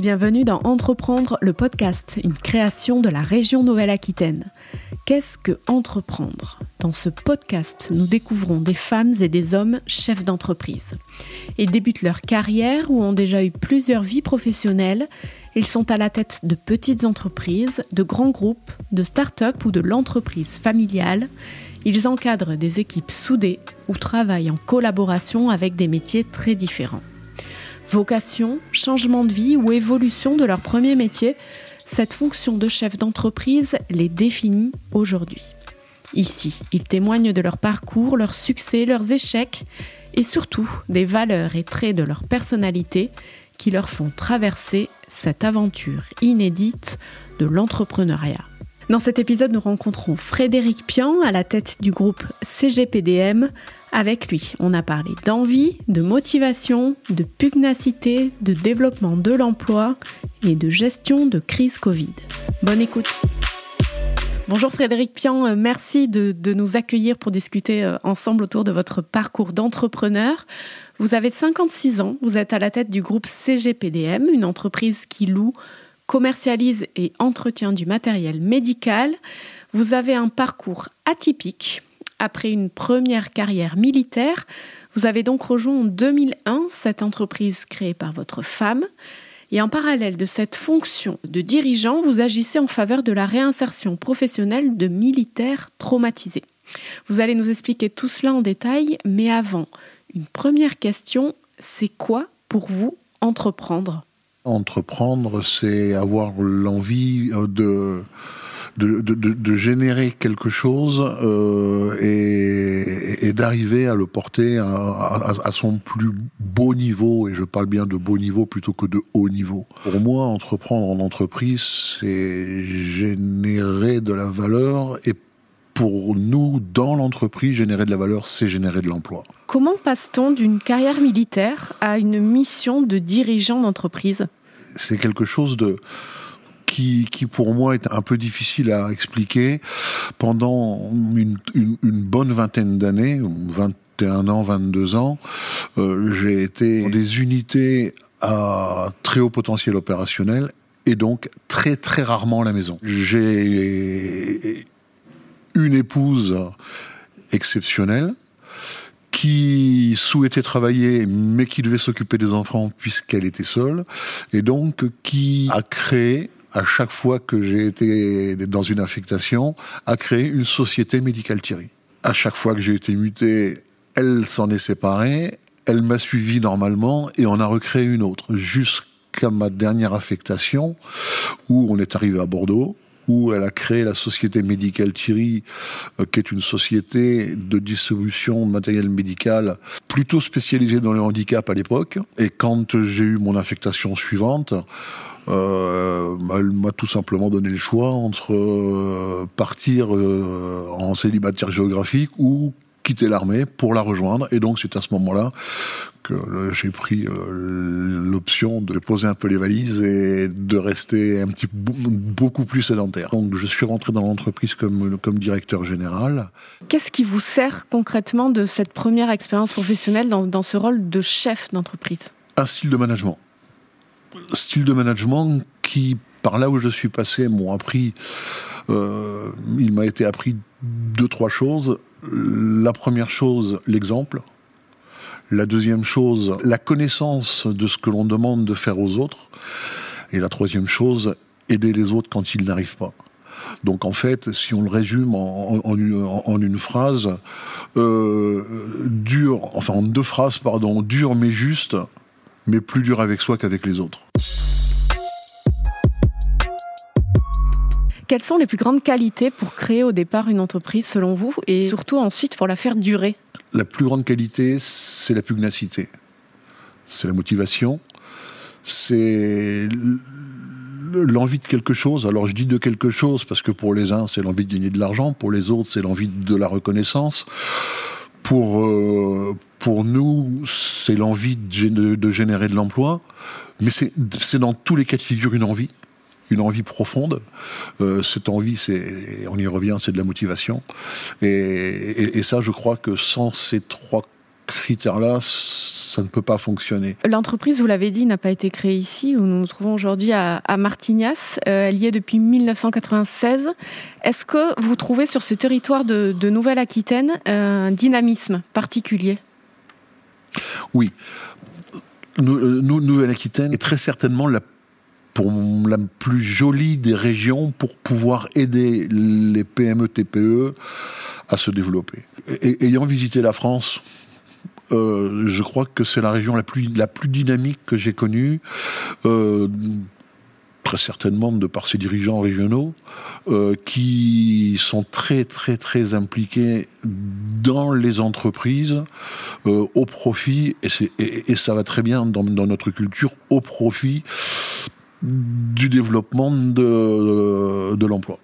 Bienvenue dans Entreprendre, le podcast, une création de la région Nouvelle-Aquitaine. Qu'est-ce que entreprendre? Dans ce podcast, nous découvrons des femmes et des hommes chefs d'entreprise. Ils débutent leur carrière ou ont déjà eu plusieurs vies professionnelles. Ils sont à la tête de petites entreprises, de grands groupes, de start-up ou de l'entreprise familiale. Ils encadrent des équipes soudées ou travaillent en collaboration avec des métiers très différents. Vocation, changement de vie ou évolution de leur premier métier, cette fonction de chef d'entreprise les définit aujourd'hui. Ici, ils témoignent de leur parcours, leurs succès, leurs échecs et surtout des valeurs et traits de leur personnalité qui leur font traverser cette aventure inédite de l'entrepreneuriat. Dans cet épisode, nous rencontrons Frédéric Pian à la tête du groupe CGPDM. Avec lui, on a parlé d'envie, de motivation, de pugnacité, de développement de l'emploi et de gestion de crise Covid. Bonne écoute. Bonjour Frédéric Pian, euh, merci de, de, nous accueillir pour discuter euh, ensemble autour de votre parcours d'entrepreneur. Vous avez 56 ans, vous êtes à la tête du groupe CGPDM, une entreprise qui loue commercialise et entretient du matériel médical. Vous avez un parcours atypique. Après une première carrière militaire, vous avez donc rejoint en 2001 cette entreprise créée par votre femme. Et en parallèle de cette fonction de dirigeant, vous agissez en faveur de la réinsertion professionnelle de militaires traumatisés. Vous allez nous expliquer tout cela en détail, mais avant, une première question, c'est quoi pour vous entreprendre? Entreprendre, c'est avoir l'envie euh, de de, de, de, générer quelque chose euh, et, et d'arriver à le porter à, à, à, son plus beau niveau, et je parle bien de beau niveau plutôt que de haut niveau. Pour moi, entreprendre en entreprise, c'est générer de la valeur et pour nous, dans l'entreprise, générer de la valeur, c'est générer de l'emploi. Comment passe-t-on d'une carrière militaire à une mission de dirigeant d'entreprise? C'est quelque chose de... Qui, pour moi est un peu difficile à expliquer. Pendant une bonne vingtaine d'années, 21 ans, 22 ans, euh, j'ai été dans des unités à très haut potentiel opérationnel et donc très très rarement à la maison. J'ai une épouse exceptionnelle qui souhaitait travailler mais qui devait s'occuper des enfants puisqu'elle était seule et donc qui a créé à chaque fois que j'ai été dans une affectation, a créé une société médicale Thierry. À chaque fois que j'ai été muté, elle s'en est séparée, elle m'a suivi normalement et on a recréé une autre jusqu'à ma dernière affectation où on est arrivé à Bordeaux où elle a créé la société médicale Thierry, euh, qui est une société de distribution de matériel médical plutôt spécialisée dans le handicap à l'époque. Et quand j'ai eu mon affectation suivante, euh, elle m'a tout simplement donné le choix entre euh, partir euh, en célibataire géographique ou quitter l'armée pour la rejoindre. Et donc c'est à ce moment-là que j'ai pris l'option de poser un peu les valises et de rester un petit beaucoup plus sédentaire. Donc je suis rentré dans l'entreprise comme, comme directeur général. Qu'est-ce qui vous sert concrètement de cette première expérience professionnelle dans, dans ce rôle de chef d'entreprise? Un style de management. Style de management qui, par là où je suis passé, m'ont appris, euh, il m'a été appris deux, trois choses. La première chose, l'exemple. La deuxième chose, la connaissance de ce que l'on demande de faire aux autres. Et la troisième chose, aider les autres quand ils n'arrivent pas. Donc en fait, si on le résume en une phrase, euh, dur, enfin en deux phrases, pardon, dur mais juste, mais plus dur avec soi qu'avec les autres. Quelles sont les plus grandes qualités pour créer au départ une entreprise selon vous et surtout ensuite pour la faire durer? La plus grande qualité, c'est la pugnacité. C'est la motivation. C'est l'envie de quelque chose. Alors je dis de quelque chose parce que pour les uns, c'est l'envie de gagner de l'argent, pour les autres, c'est l'envie de la reconnaissance. Pour, euh, pour nous, c'est l'envie de, de, générer de l'emploi, mais c'est dans tous les cas de figure une envie une envie profonde. Euh, cette envie, c'est, on y revient, c'est de la motivation. Et, et, et, ça, je crois que sans ces trois critères-là, ça ne peut pas fonctionner. L'entreprise, vous l'avez dit, n'a pas été créée ici, où nous nous trouvons aujourd'hui à, Martignas. Euh, elle y est depuis 1996. Est-ce que vous trouvez sur ce territoire de, Nouvelle-Aquitaine un dynamisme particulier? Oui. Nouvelle-Aquitaine est très certainement la pour la plus jolie des régions pour pouvoir aider les PME TPE à se développer. Et, ayant visité la France, euh, je crois que c'est la région la plus, dynamique que j'ai connue. Euh, très certainement de par ses dirigeants régionaux, euh, qui sont très très très impliqués dans les entreprises au profit, et, ça va très bien dans, notre culture, au profit du développement de l'emploi.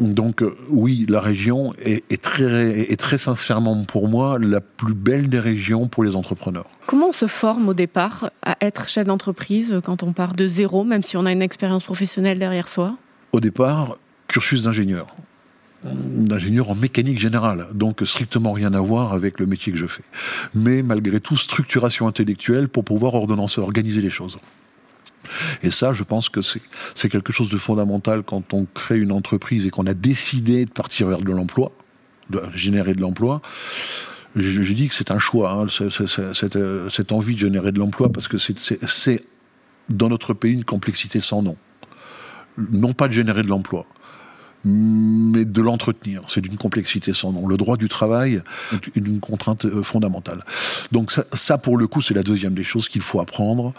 Donc euh, oui, la région est, très, est très sincèrement pour moi la plus belle des régions pour les entrepreneurs. Comment on se forme au départ à être chef d'entreprise quand on part de zéro, même si on a une expérience professionnelle derrière soi? Au départ, cursus d'ingénieur d'ingénieur en mécanique générale, donc strictement rien à voir avec le métier que je fais. Mais malgré tout, structuration intellectuelle pour pouvoir ordonnancer, organiser les choses. Et ça, je pense que c'est quelque chose de fondamental quand on crée une entreprise et qu'on a décidé de partir vers de l'emploi, de générer de l'emploi. Je, dis que c'est un choix, hein, cette, envie de générer de l'emploi, parce que c'est dans notre pays une complexité sans nom. Non pas de générer de l'emploi, mais de l'entretenir. C'est d'une complexité sans nom. Le droit du travail est une contrainte euh, fondamentale. Donc ça, pour le coup, c'est la deuxième des choses qu'il faut apprendre.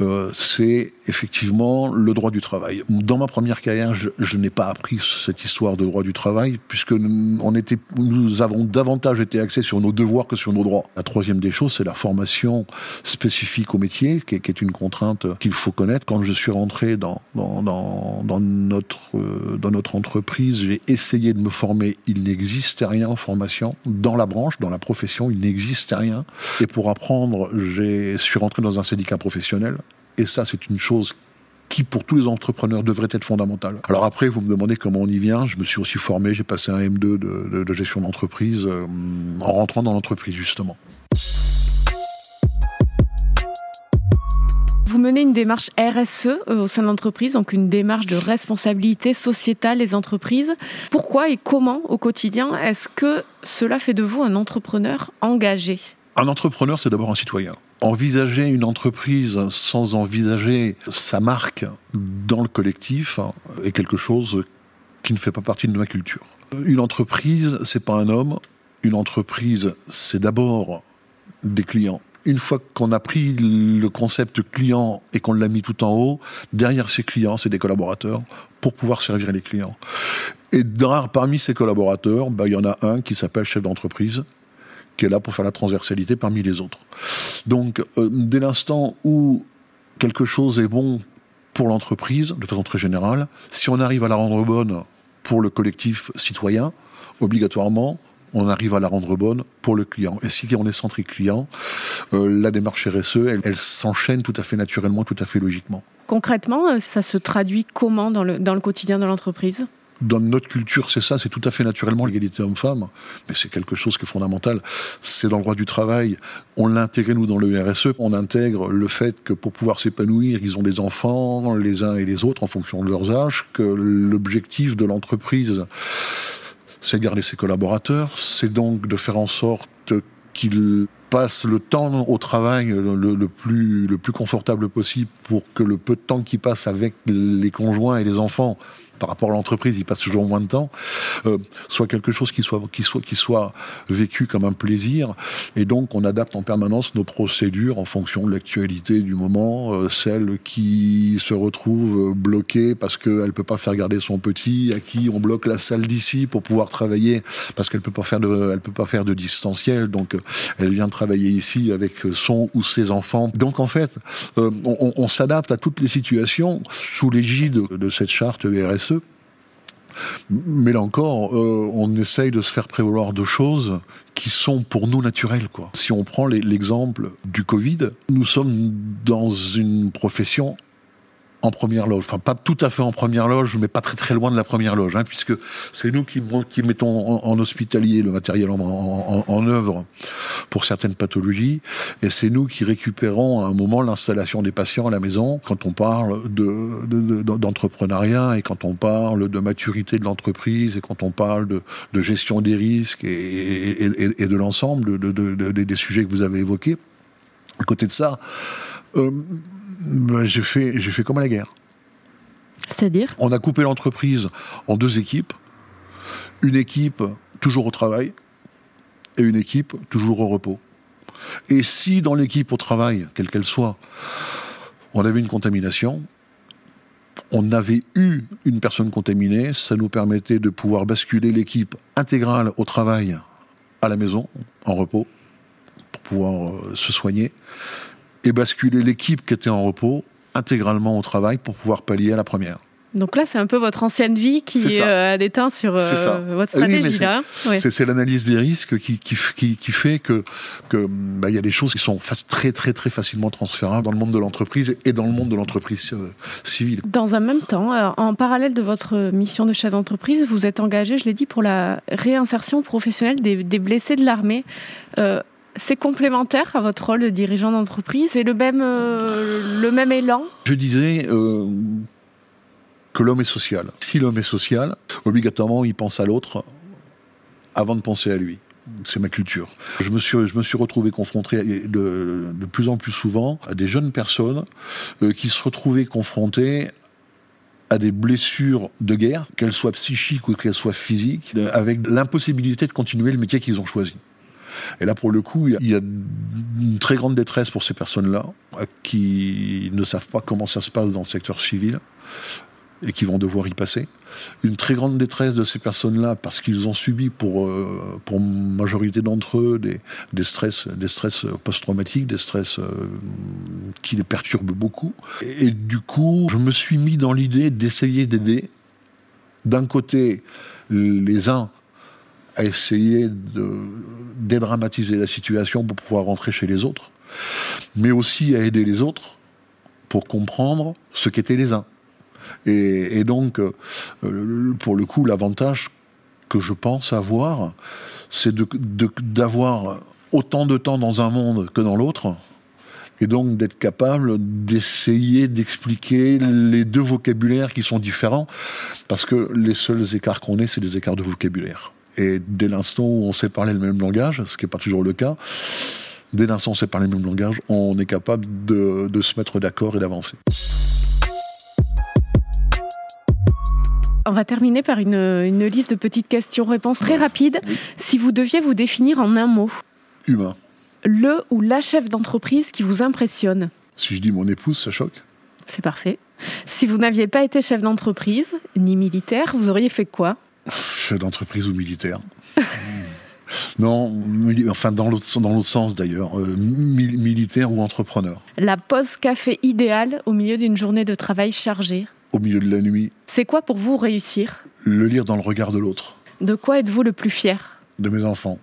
Euh, c'est effectivement le droit du travail. Dans ma première carrière, je, n'ai pas appris cette histoire de droit du travail, puisque nous, on était, nous avons davantage été axés sur nos devoirs que sur nos droits. La troisième des choses, c'est la formation spécifique au métier, qui est, une contrainte qu'il faut connaître. Quand je suis rentré dans, notre, euh, dans notre entreprise, j'ai essayé de me former, il n'existait rien en formation. Dans la branche, dans la profession, il n'existait rien. Et pour apprendre, je suis rentré dans un syndicat professionnel. Et ça, c'est une chose qui, pour tous les entrepreneurs, devrait être fondamentale. Alors après, vous me demandez comment on y vient. Je me suis aussi formé, j'ai passé un M2 de, de gestion d'entreprise euh, en rentrant dans l'entreprise, justement. Vous menez une démarche RSE euh, au sein de l'entreprise, donc une démarche de responsabilité sociétale des entreprises. Pourquoi et comment au quotidien est-ce que cela fait de vous un entrepreneur engagé? Un entrepreneur, c'est d'abord un citoyen. Envisager une entreprise sans envisager sa marque dans le collectif est quelque chose qui ne fait pas partie de ma culture. Une entreprise, c'est pas un homme. Une entreprise, c'est d'abord des clients une fois qu'on a pris le concept client et qu'on l'a mis tout en haut, derrière ces clients, c'est des collaborateurs pour pouvoir servir les clients. Et parmi ces collaborateurs, bah, il y en a un qui s'appelle chef d'entreprise, qui est là pour faire la transversalité parmi les autres. Donc, euh, dès l'instant où quelque chose est bon pour l'entreprise, de façon très générale, si on arrive à la rendre bonne pour le collectif citoyen, obligatoirement, on arrive à la rendre bonne pour le client. Et si on est centré client, euh, la démarche RSE, elle, s'enchaîne tout à fait naturellement, tout à fait logiquement. Concrètement, euh, ça se traduit comment dans le, dans le quotidien de l'entreprise? Dans notre culture, c'est ça, c'est tout à fait naturellement l'égalité homme-femme, mais c'est quelque chose qui est fondamental. C'est dans le droit du travail. On l'a intégré, nous, dans le RSE. On intègre le fait que pour pouvoir s'épanouir, ils ont des enfants, les uns et les autres, en fonction de leurs âges, que l'objectif de l'entreprise, c'est de garder ses collaborateurs, c'est donc de faire en sorte qu'ils passent le temps au travail le, plus, le plus confortable possible pour que le peu de temps qu'ils passent avec les conjoints et les enfants par rapport à l'entreprise, il passe toujours moins de temps, euh, soit quelque chose qui soit, qui, soit, vécu comme un plaisir. Et donc, on adapte en permanence nos procédures en fonction de l'actualité du moment. Euh, celle qui se retrouve bloquée parce qu'elle ne peut pas faire garder son petit, à qui on bloque la salle d'ici pour pouvoir travailler parce qu'elle elle peut pas faire de distanciel. Donc, elle vient travailler ici avec son ou ses enfants. Donc, en fait, euh, on, on s'adapte à toutes les situations sous l'égide de cette charte RSE mais là encore, euh, on essaye de se faire prévaloir de choses qui sont pour nous naturelles. Quoi. Si on prend l'exemple du Covid, nous sommes dans une profession en première loge. Enfin, pas tout à fait en première loge, mais pas très loin de la première loge, hein, puisque c'est nous qui, mettons en, hospitalier le matériel en, œuvre pour certaines pathologies, et c'est nous qui récupérons à un moment l'installation des patients à la maison quand on parle d'entrepreneuriat de, et quand on parle de maturité de l'entreprise et quand on parle de, gestion des risques et, et de l'ensemble des sujets que vous avez évoqués. À côté de ça, euh, ben, j'ai fait, j'ai fait comme à la guerre. C'est-à-dire? On a coupé l'entreprise en deux équipes. Une équipe toujours au travail et une équipe toujours au repos. Et si dans l'équipe au travail, quelle qu'elle soit, on avait une contamination, on avait eu une personne contaminée, ça nous permettait de pouvoir basculer l'équipe intégrale au travail à la maison, en repos, pour pouvoir euh, se soigner et basculer l'équipe qui était en repos intégralement au travail pour pouvoir pallier à la première. Donc là, c'est un peu votre ancienne vie qui euh, a déteint sur euh, votre stratégie. c'est l'analyse des risques qui, qui, qui, fait que qu'il bah, y a des choses qui sont très très très facilement transférables dans le monde de l'entreprise et dans le monde de l'entreprise euh, civile. Dans un même temps, en parallèle de votre mission de chef d'entreprise, vous êtes engagé, je l'ai dit, pour la réinsertion professionnelle des, des blessés de l'armée c'est complémentaire à votre rôle de dirigeant d'entreprise et le même, euh, le même élan Je disais euh, que l'homme est social. Si l'homme est social, obligatoirement, il pense à l'autre avant de penser à lui. C'est ma culture. Je me suis, je me suis retrouvé confronté de, de plus en plus souvent à des jeunes personnes euh, qui se retrouvaient confrontées à des blessures de guerre, qu'elles soient psychiques ou qu'elles soient physiques, avec l'impossibilité de continuer le métier qu'ils ont choisi. Et là, pour le coup, il y a une très grande détresse pour ces personnes-là euh, qui ne savent pas comment ça se passe dans le secteur civil et qui vont devoir y passer. Une très grande détresse de ces personnes-là parce qu'ils ont subi pour, euh, pour majorité d'entre eux des, des, stress, des stress post-traumatiques, des stress euh, qui les perturbent beaucoup. Et, et, du coup, je me suis mis dans l'idée d'essayer d'aider d'un côté les uns à essayer de dédramatiser la situation pour pouvoir rentrer chez les autres, mais aussi à aider les autres pour comprendre ce qu'étaient les uns. Et, donc, euh, pour le coup, l'avantage que je pense avoir, c'est d'avoir autant de temps dans un monde que dans l'autre, et donc d'être capable d'essayer d'expliquer les deux vocabulaires qui sont différents, parce que les seuls écarts qu'on ait, c'est des écarts de vocabulaire. Et dès l'instant où on sait parler le même langage, ce qui n'est pas toujours le cas, dès l'instant où on sait parler le même langage, on est capable de, se mettre d'accord et d'avancer. On va terminer par une, liste de petites questions-réponses très rapides. Si vous deviez vous définir en un mot. Humain. Le ou la chef d'entreprise qui vous impressionne? Si je dis mon épouse, ça choque. C'est parfait. Si vous n'aviez pas été chef d'entreprise, ni militaire, vous auriez fait quoi? Chef d'entreprise ou militaire. Non, enfin dans l'autre dans l'autre sens d'ailleurs, euh, militaire ou entrepreneur. La pause café idéale au milieu d'une journée de travail chargée. Au milieu de la nuit. C'est quoi pour vous réussir? Le lire dans le regard de l'autre. De quoi êtes-vous le plus fier? De mes enfants.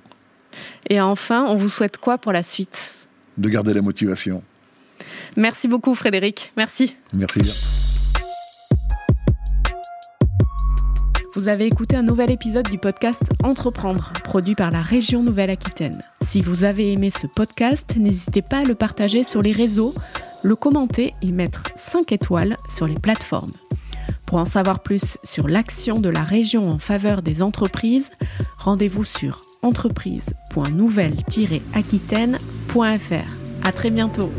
Et enfin, on vous souhaite quoi pour la suite? De garder la motivation. Merci beaucoup Frédéric. Merci. Merci. Vous avez écouté un nouvel épisode du podcast Entreprendre, produit par la région Nouvelle-Aquitaine. Si vous avez aimé ce podcast, n'hésitez pas à le partager sur les réseaux, le commenter et mettre 5 étoiles sur les plateformes. Pour en savoir plus sur l'action de la région en faveur des entreprises, rendez-vous sur entreprise.nouvelle-aquitaine.fr. À très bientôt.